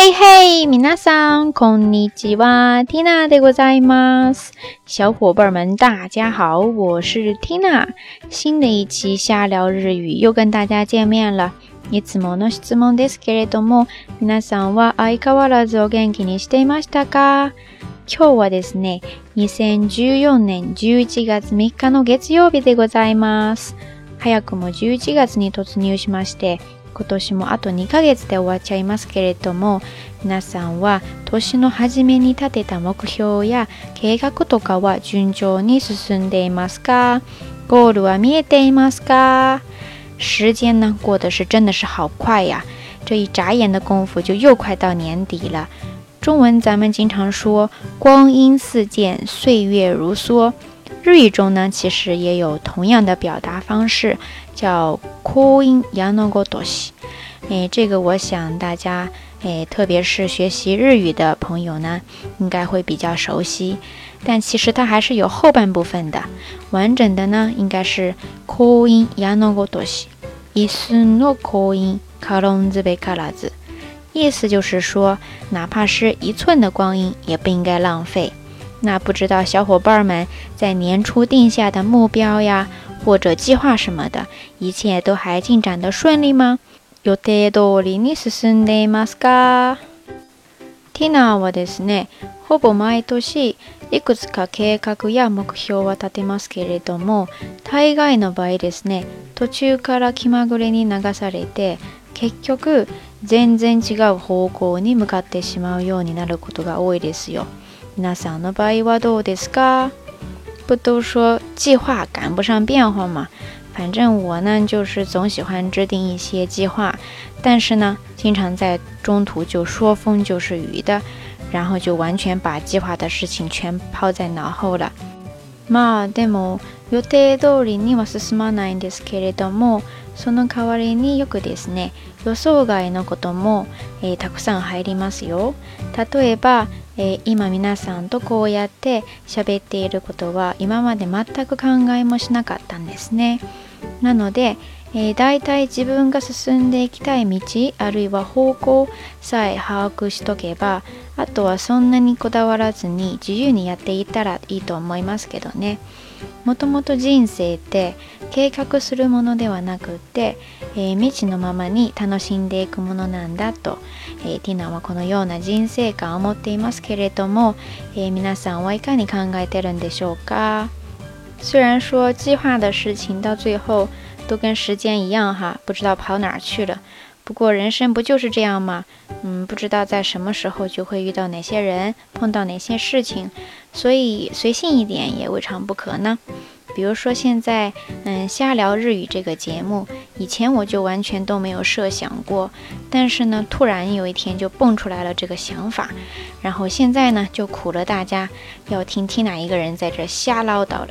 嘿嘿，皆さんこんにちは，Tina でございます。小伙伴们，大家好，我是 Tina。新的一期瞎聊日语又跟大家见面了。いつもの質問ですけれども、皆さんは相変わらずお元気にしていましたか？今日はですね、2014年11月3日の月曜日でございます。早くも11月に突入しまして、今年もあと2ヶ月で終わっちゃいますけれども、皆さんは年の初めに立てた目標や計画とかは順調に進んでいますか？ゴールは見えていますか？时间呢过得是真的是好快呀，这一眨眼的功夫就又快到年底了。中文咱们经常说“光阴似箭，岁月如梭”。日语中呢，其实也有同样的表达方式，叫“ o 音やのごとし”。哎，这个我想大家，哎，特别是学习日语的朋友呢，应该会比较熟悉。但其实它还是有后半部分的，完整的呢，应该是“ o 音やのごとし”。一寸の光阴，卡隆兹贝卡拉兹。意思就是说，哪怕是一寸的光阴，也不应该浪费。 那不知道小伙伴们在年初定下的目标呀，或者计划什么的，一切都还进展的顺利吗？予定通りに進んでいますか？ティナはですね、ほぼ毎年いくつか計画や目標は立てますけれども、大概の場合ですね、途中から気まぐれに流されて、結局全然違う方向に向かってしまうようになることが多いですよ。皆さんの場合はどうですか？不都说计划赶不上变化吗？反正我呢，就是总喜欢制定一些计划，但是呢，经常在中途就说风就是雨的，然后就完全把计划的事情全抛在脑后了。まあでも予定通りには進まないんですけれども、その代わりによくですね、予想外のことも、えー、たくさん入りますよ。例えば、 えー、今皆さんとこうやって喋っていることは今まで全く考えもしなかったんですね。なので、えー、大体自分が進んでいきたい道あるいは方向さえ把握しとけばあとはそんなにこだわらずに自由にやっていったらいいと思いますけどねもともと人生って計画するものではなくて、えー、未知のままに楽しんでいくものなんだと、えー、ティナはこのような人生観を持っていますけれども、えー、皆さんはいかに考えてるんでしょうか？虽然说计划的事情到最后都跟时间一样哈，不知道跑哪儿去了。不过人生不就是这样吗？嗯，不知道在什么时候就会遇到哪些人，碰到哪些事情，所以随性一点也未尝不可呢。比如说现在，嗯，瞎聊日语这个节目，以前我就完全都没有设想过，但是呢，突然有一天就蹦出来了这个想法，然后现在呢，就苦了大家要听听哪一个人在这瞎唠叨了。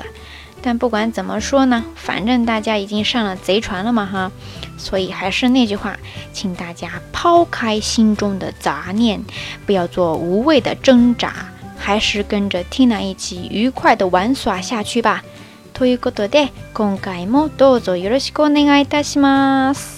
但不管怎么说呢，反正大家已经上了贼船了嘛哈，所以还是那句话，请大家抛开心中的杂念，不要做无谓的挣扎，还是跟着 Tina 一起愉快的玩耍下去吧。ということで、今回もどうぞよろしくお願いいたします。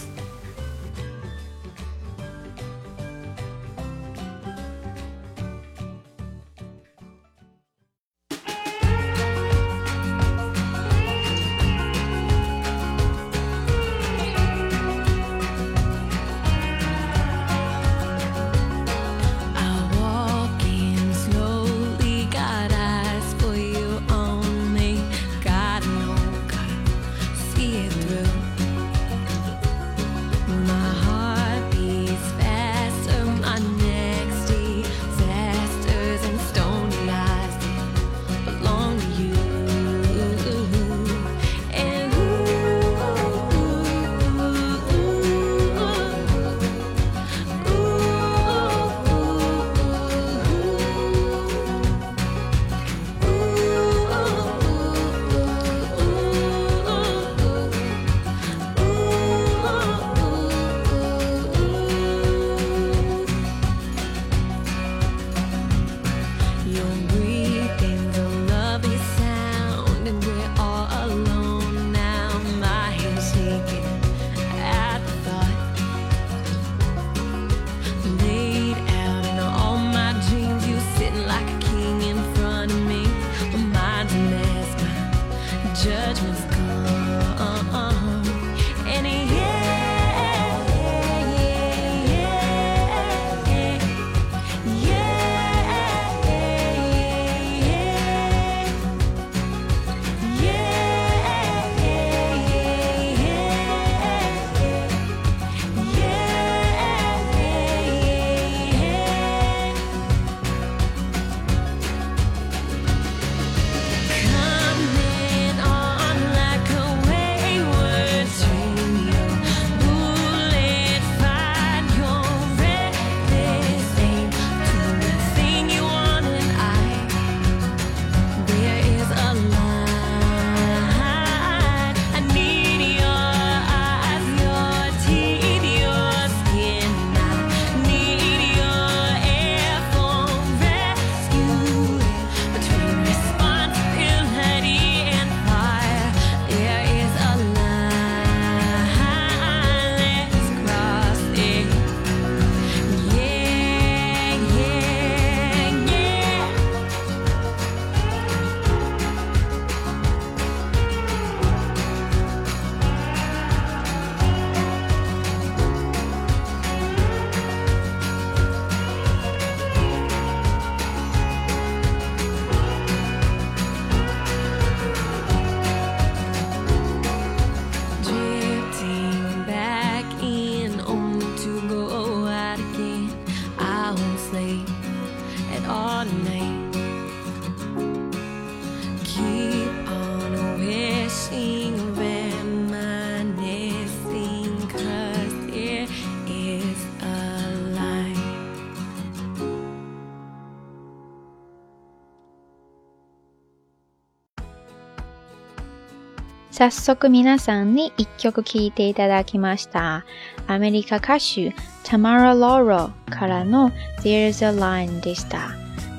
早速皆さんに一曲聴いていただきました。アメリカ歌手 Tamara Laurel からの There's a Line でした。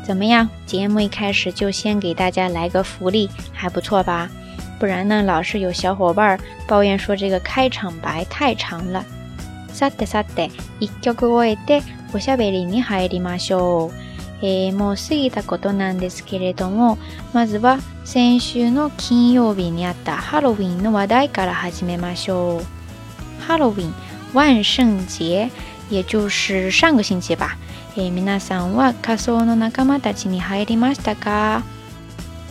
怎么样？节目一开始就先给大家来个福利，还不错吧？不然呢，老是有小伙伴抱怨说这个开场白太长了。さてさて、一曲終えておしゃべりに入りましょう。えーもう過ぎたことなんですけれども、まずは先週の金曜日にあったハロウィンの話題から始めましょう。ハロウィン、万聖節，也就是上个星期吧。えー皆さんは仮装の仲間たちに入りましたか？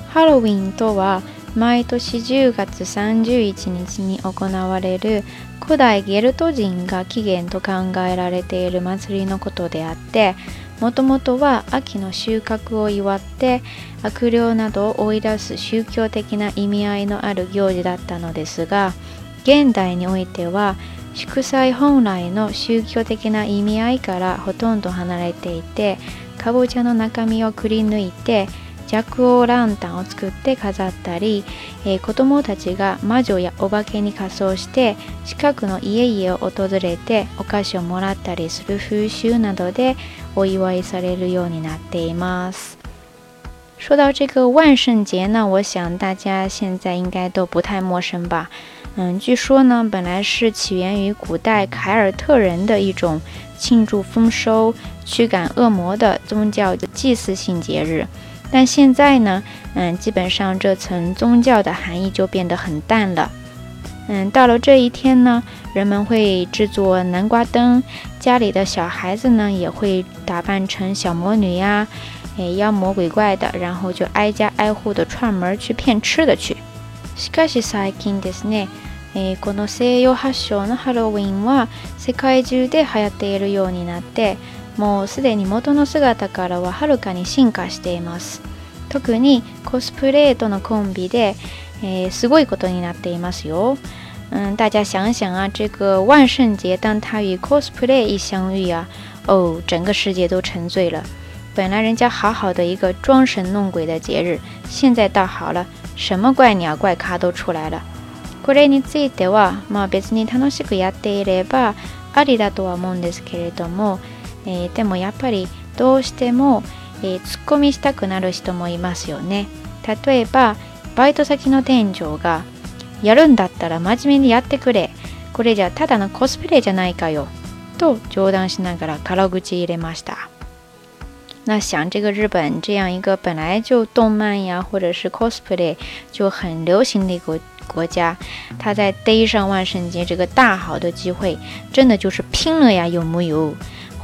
ハロウィンとは毎年10月31日に行われる古代ゲルト人が起源と考えられている祭りのことであってもともとは秋の収穫を祝って悪霊などを追い出す宗教的な意味合いのある行事だったのですが現代においては祝祭本来の宗教的な意味合いからほとんど離れていてかぼちゃの中身をくり抜いて弱王ランタンを作って飾ったり、えー子供たちが魔女やお化けに仮装して近くの家々を訪れてお菓子をもらったりする風習などでお祝いされるようになっています。说到这个万圣节呢，我想大家现在应该都不太陌生吧。嗯，据说呢，本来是起源于古代凯尔特人的一种庆祝丰收、驱赶恶魔的宗教祭祀性节日，但现在呢，嗯，基本上这层宗教的含义就变得很淡了。 嗯，到了这一天呢，人们会制作南瓜灯，家里的小孩子呢也会打扮成小魔女呀，诶，妖魔鬼怪的，然后就挨家挨户的串门去骗吃的去。しかし最近ですね、えーこの西洋発祥のハロウィンは世界中で流行っているようになってもうすでに元の姿からははるかに進化しています特にコスプレーとのコンビで、えーすごいことになっていますよ嗯，大家想想啊，这个万圣节当它与 cosplay 一相遇啊，哦，整个世界都沉醉了。本来人家好好的一个装神弄鬼的节日，现在倒好了，什么怪鸟怪咖都出来了。これについては、まあ別に楽しくやっていればありだとは思うんですけれども、えーでもやっぱりどうしても、えー突っ込みしたくなる人もいますよね。例えばバイト先の店長がやるんだったら真面目にやってくれ。これじゃただのコスプレじゃないかよ。と冗談しながら辛口入れました。那想这个日本这样一个本来就动漫呀或者是 cosplay 就很流行的一个国家，他在逮上万圣节这个大好的机会，真的就是拼了呀，有木有？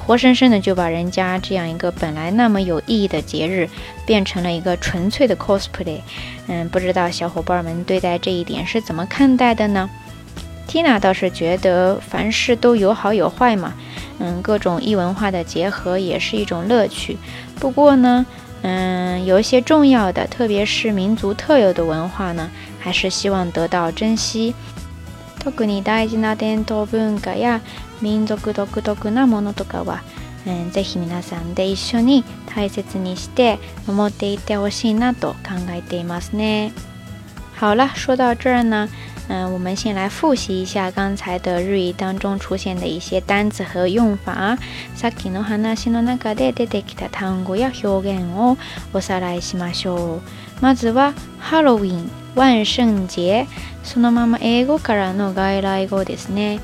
活生生的就把人家这样一个本来那么有意义的节日，变成了一个纯粹的 cosplay。嗯，不知道小伙伴们对待这一点是怎么看待的呢？Tina 倒是觉得凡事都有好有坏嘛，嗯，各种异文化的结合也是一种乐趣。不过呢，嗯，有一些重要的，特别是民族特有的文化呢，还是希望得到珍惜。特に大事な伝統文化や民族独特なものとかは、えー、ぜひ皆さんで一緒に大切にして守っていってほしいなと考えていますね。好了，说到这儿呢，嗯，我们先来复习一下刚才的日语当中出现的一些单词和用法。さっきの話の中で出てきた単語や表現をおさらいしましょう。まずはハロウィン、万聖節。そのまま英語からの外来語ですね。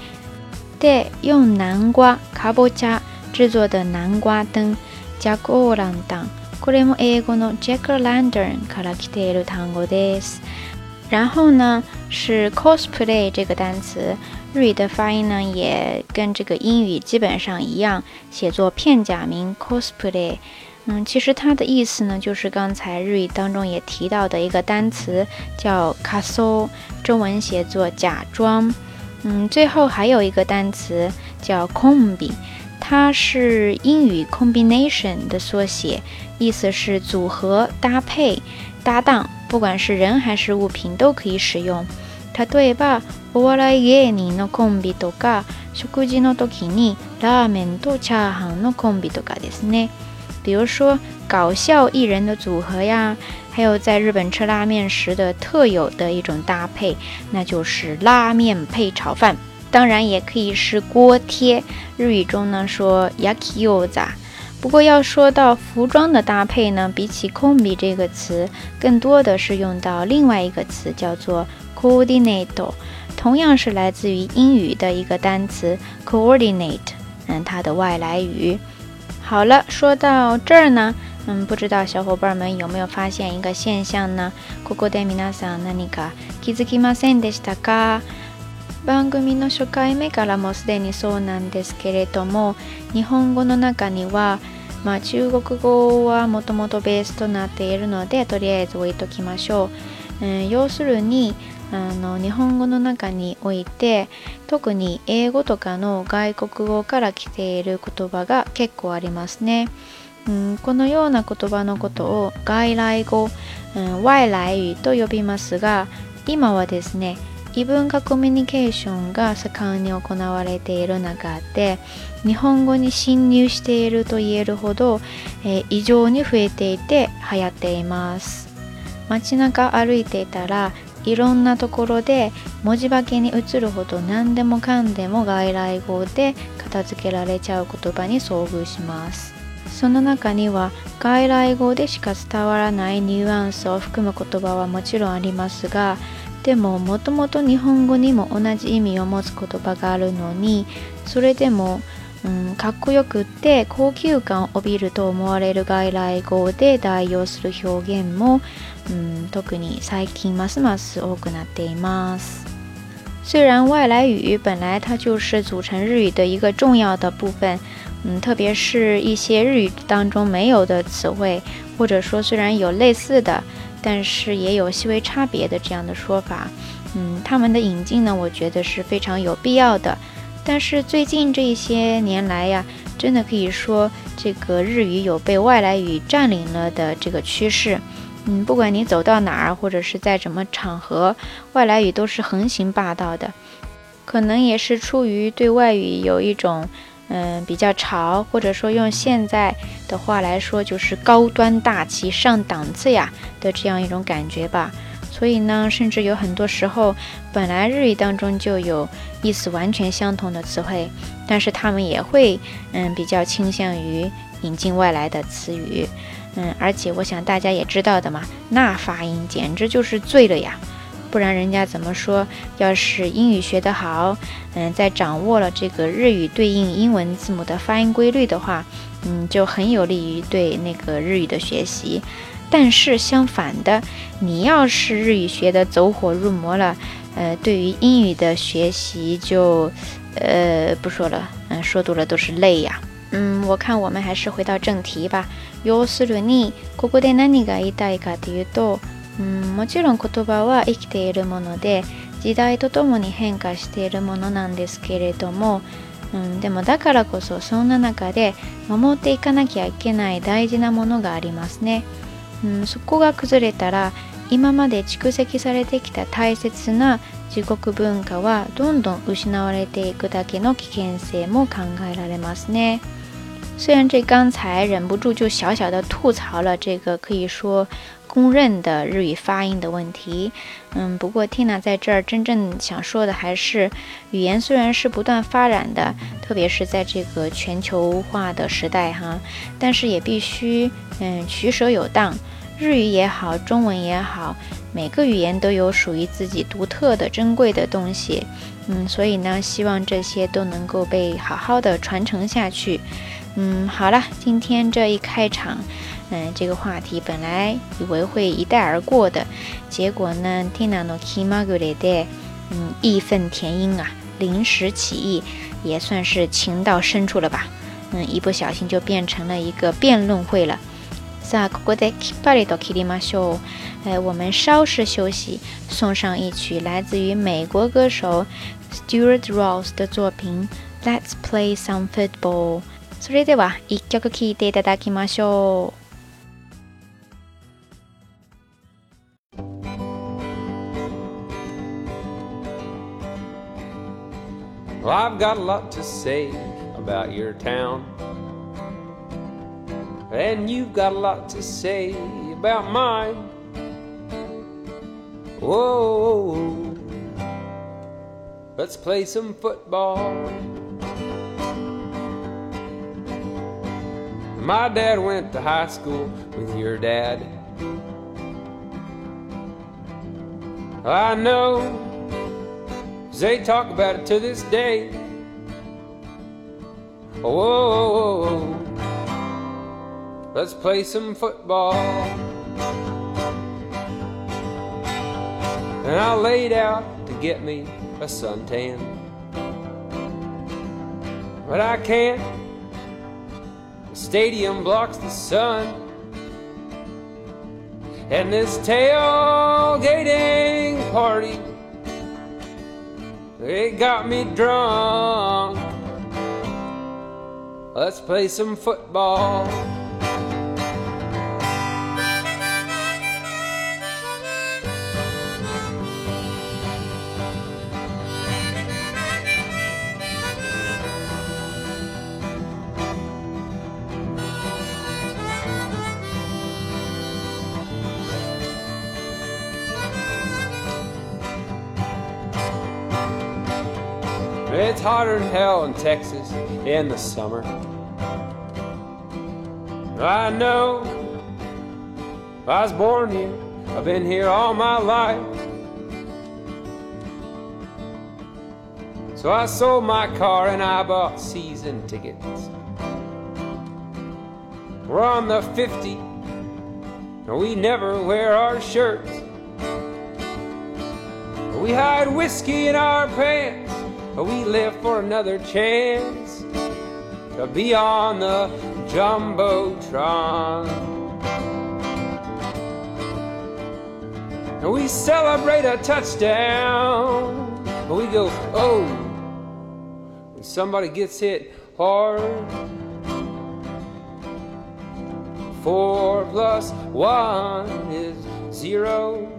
で、用南瓜、かぼちゃ制作的南瓜灯、ジャックオーランタン。これも英語の Jack o' Lantern から来ている単語です。然后呢是 cosplay 这个单词，日语的发音呢也跟这个英语基本上一样，写作片假名 cosplay。嗯，其实它的意思呢，就是刚才日语当中也提到的一个单词，叫 kaso，中文写作假装。嗯，最后还有一个单词叫 combi，它是英语 combination 的缩写，意思是组合、搭配、搭档，不管是人还是物品都可以使用。例えば、お笑い芸人のコンビとか、食事の時にラーメンとチャーハンのコンビとかですね。比如说搞笑艺人的组合呀，还有在日本吃拉面时的特有的一种搭配，那就是拉面配炒饭。当然也可以是锅贴，日语中呢说 yakiyoza。 不过要说到服装的搭配呢，比起 kombi 这个词，更多的是用到另外一个词，叫做 coordinate，同样是来自于英语的一个单词 coordinate，嗯，它的外来语。好了，说到这儿呢，嗯，不知道小伙伴们有没有发现一个现象呢？ここで皆さん何か気づきませんでしたか？ 番組の初回目からもすでにそうなんですけれども日本語の中には、まあ、中国語はもともとベースとなっているのでとりあえず置いときましょう、うん、要するにあの日本語の中において特に英語とかの外国語から来ている言葉が結構ありますね、うん、このような言葉のことを外来語、うん、外来語と呼びますが今はですね異文化コミュニケーションが盛んに行われている中で日本語に侵入していると言えるほど、えー、異常に増えていて流行っています。街中歩いていたらいろんなところで文字化けに移るほど何でもかんでも外来語で片付けられちゃう言葉に遭遇します。その中には外来語でしか伝わらないニュアンスを含む言葉はもちろんありますがでももともと日本語にも同じ意味を持つ言葉があるのにそれでも、うん、かっこよくって高級感を帯びると思われる外来語で代用する表現も、うん、特に最近ますます多くなっています。虽然外来语本来它就是组成日语的一个重要的部分，嗯，特别是一些日语当中没有的词汇，或者说虽然有类似的。但是也有细微差别的这样的说法，嗯，他们的引进呢，我觉得是非常有必要的。但是最近这些年来呀，真的可以说这个日语有被外来语占领了的这个趋势。嗯，不管你走到哪儿，或者是在什么场合，外来语都是横行霸道的。可能也是出于对外语有一种。嗯，比较潮，或者说用现在的话来说，就是高端大气上档次呀的这样一种感觉吧。所以呢，甚至有很多时候，本来日语当中就有意思完全相同的词汇，但是他们也会嗯比较倾向于引进外来的词语。嗯，而且我想大家也知道的嘛，那发音简直就是醉了呀。不然人家怎么说？要是英语学得好，嗯，在掌握了这个日语对应英文字母的发音规律的话，嗯，就很有利于对那个日语的学习。但是相反的，你要是日语学得走火入魔了，呃，对于英语的学习就，呃，不说了，嗯，说多了都是泪呀。嗯，我看我们还是回到正题吧。要するにここで何が言いたいかというと。 うんもちろん言葉は生きているもので時代とともに変化しているものなんですけれども、うん、でもだからこそそんな中で守っていかなきゃいけない大事なものがありますね、うん、そこが崩れたら今まで蓄積されてきた大切な自国文化はどんどん失われていくだけの危険性も考えられますね。虽然这刚才忍不住就小小的吐槽了这个可以说公认的日语发音的问题，嗯，不过 Tina 在这儿真正想说的还是，语言虽然是不断发展的，特别是在这个全球化的时代哈，但是也必须嗯取舍有当。日语也好，中文也好，每个语言都有属于自己独特的珍贵的东西，嗯，所以呢，希望这些都能够被好好的传承下去。嗯，好了，今天这一开场，嗯，这个话题本来以为会一带而过的，结果呢，Tina no Kimagure 的，嗯，义愤填膺啊，临时起意，也算是情到深处了吧？嗯，一不小心就变成了一个辩论会了。さあ、ここできっぱりと切りましょう。呃，我们稍事休息，送上一曲来自于美国歌手 Stuart Ross 的作品《Let's Play Some Football》。 それでは一曲聴いていただきましょう。 Well, I've got a lot to say about your town. And you've got a lot to say about mine. Whoa, let's play some football. My dad went to high school with your dad. I know they talk about it to this day. Whoa, let's play some football. And I laid out to get me a suntan. But I can't. The stadium blocks the sun. And this tailgating party it got me drunk. Let's play some football. Hotter than hell in Texas in the summer. I know I was born here, I've been here all my life. So I sold my car and I bought season tickets. We're on the 50, and we never wear our shirts. We hide whiskey in our pants, but we live for another chance to be on the Jumbotron. And we celebrate a touchdown, but we go, oh, when somebody gets hit hard. Four plus one is zero.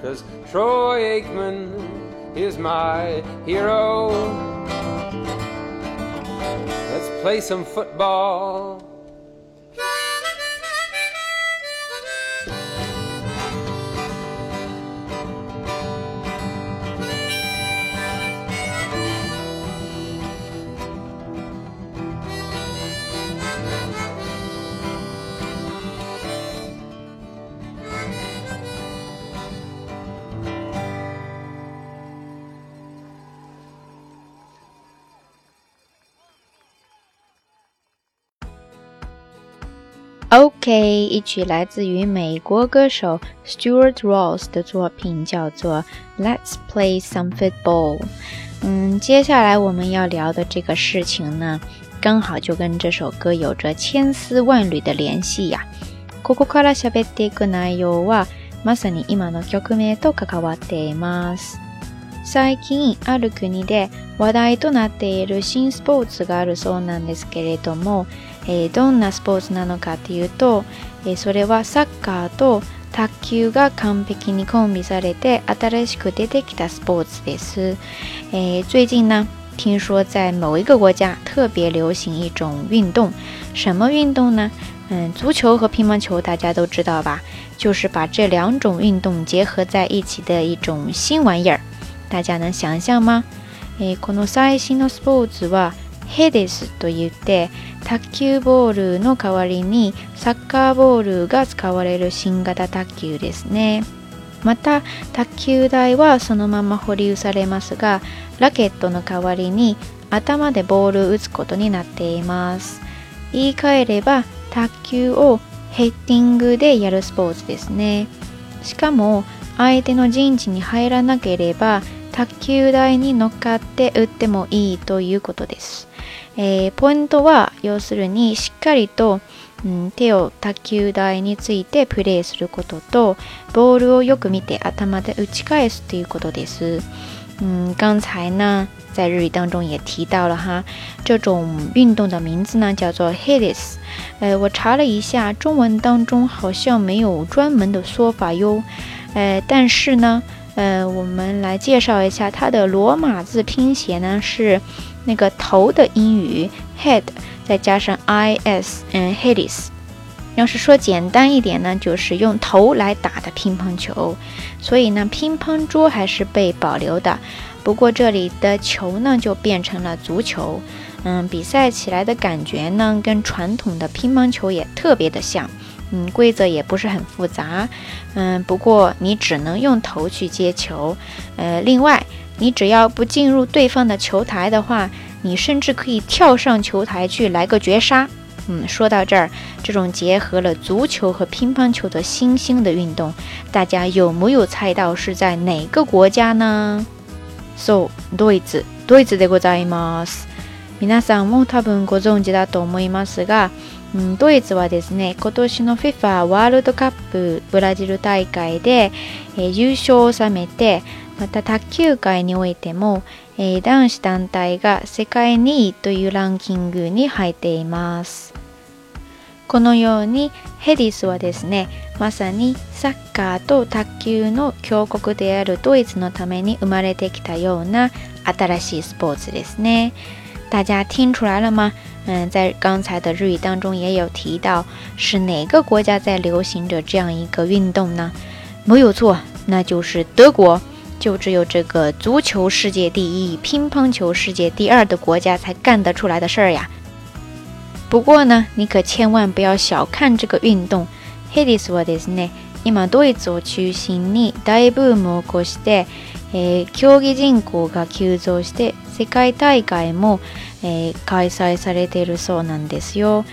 Cause Troy Aikman is my hero. Let's play some football. OK，一曲来自于美国歌手 Stuart Ross 的作品，叫做《Let's Play Some Football》。嗯，接下来我们要聊的这个事情呢，刚好就跟这首歌有着千丝万缕的联系呀。ここから喋っていく内容は、まさに今の曲名と関わっています。最近ある国で話題となっている新スポーツがあるそうなんですけれども、 えーどんなスポーツなのかっていうと、えーそれはサッカーと卓球が完璧にコンビされて新しく出てきたスポーツです。诶，最近呢，听说在某一个国家特别流行一种运动，什么运动呢？嗯，足球和乒乓球大家都知道吧？就是把这两种运动结合在一起的一种新玩意儿。大家能想象吗？えーこの最新のスポーツはヘデスと言って卓球ボールの代わりにサッカーボールが使われる新型卓球ですね。また卓球台はそのまま保留されますがラケットの代わりに頭でボールを打つことになっています。言い換えれば卓球をヘッディングでやるスポーツですね。しかも相手の陣地に入らなければ卓球台に乗っかって打ってもいいということです。えーポイントは要するにしっかりと、うん手を卓球台についてプレーすることとボールをよく見て頭で打ち返すということです。嗯，刚才呢，在日语当中也提到了哈，这种运动的名字呢叫做 Hades。呃，我查了一下，中文当中好像没有专门的说法哟。呃，但是呢，呃，我们来介绍一下它的罗马字拼写呢是那个头的英语 head，再加上 i s，嗯，Hades。要是说简单一点呢，就是用头来打的乒乓球，所以呢，乒乓桌还是被保留的。不过这里的球呢，就变成了足球。嗯，比赛起来的感觉呢，跟传统的乒乓球也特别的像。嗯，规则也不是很复杂。嗯，不过你只能用头去接球。呃，另外，你只要不进入对方的球台的话，你甚至可以跳上球台去来个绝杀。嗯，说到这儿，这种结合了足球和乒乓球的新兴的运动，大家有没有猜到是在哪个国家呢？So，ドイツ、ドイツでございます。皆さんも多分ご存知だと思いますが、 うん、ドイツはですね、今年の FIFA ワールドカップブラジル大会で、えー、優勝を収めて、また卓球界においても、えー、男子団体が世界2位というランキングに入っています。このようにヘディスはですね、まさにサッカーと卓球の強国であるドイツのために生まれてきたような新しいスポーツですね。大家听出来了吗？嗯，在刚才的日语当中也有提到，是哪个国家在流行着这样一个运动呢？没有错，那就是德国。就只有这个足球世界第一、乒乓球世界第二的国家才干得出来的事儿呀。不过呢，你可千万不要小看这个运動。ヘディスはですね、今ドイツを中心に大ブームを起こして、 えー、競技人口が急増して世界大会も、えー、開催されているそうなんですよ。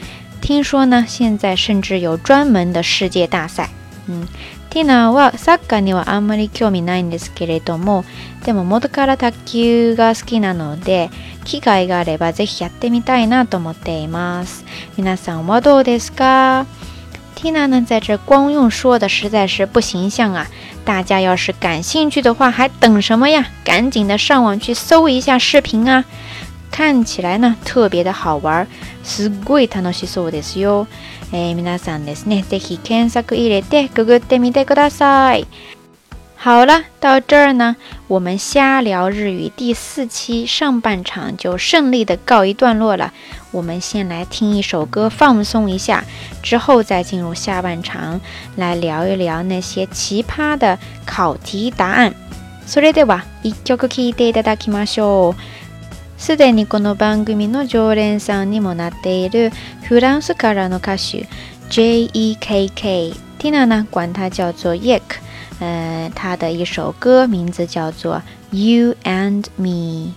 听说呢，现在甚至有专门的世界大赛。嗯，ティナはサッカーにはあんまり興味ないんですけれども、でも元から卓球が好きなので、機会があればぜひやってみたいなと思っています。皆さんはどうですか？？Tina 呢，在这光用说的实在是不形象啊！大家要是感兴趣的话，还等什么呀？赶紧的上网去搜一下视频啊！看起来呢特别的好玩，すごい楽しそうですよ。えー、皆さんですね、ぜひ検索入れてググってみてください。 好了，到这儿呢，我们瞎聊日语第四期上半场就顺利的告一段落了。我们先来听一首歌放松一下，之后再进入下半场来聊一聊那些奇葩的考题答案。それでは一曲聴いていただきましょう。すでにこの番組の常連さんにもなっているフランスからの歌手 J.E.K.K. Tina 呢，管它叫做 Yek， 呃，他的一首歌名字叫做 You and Me。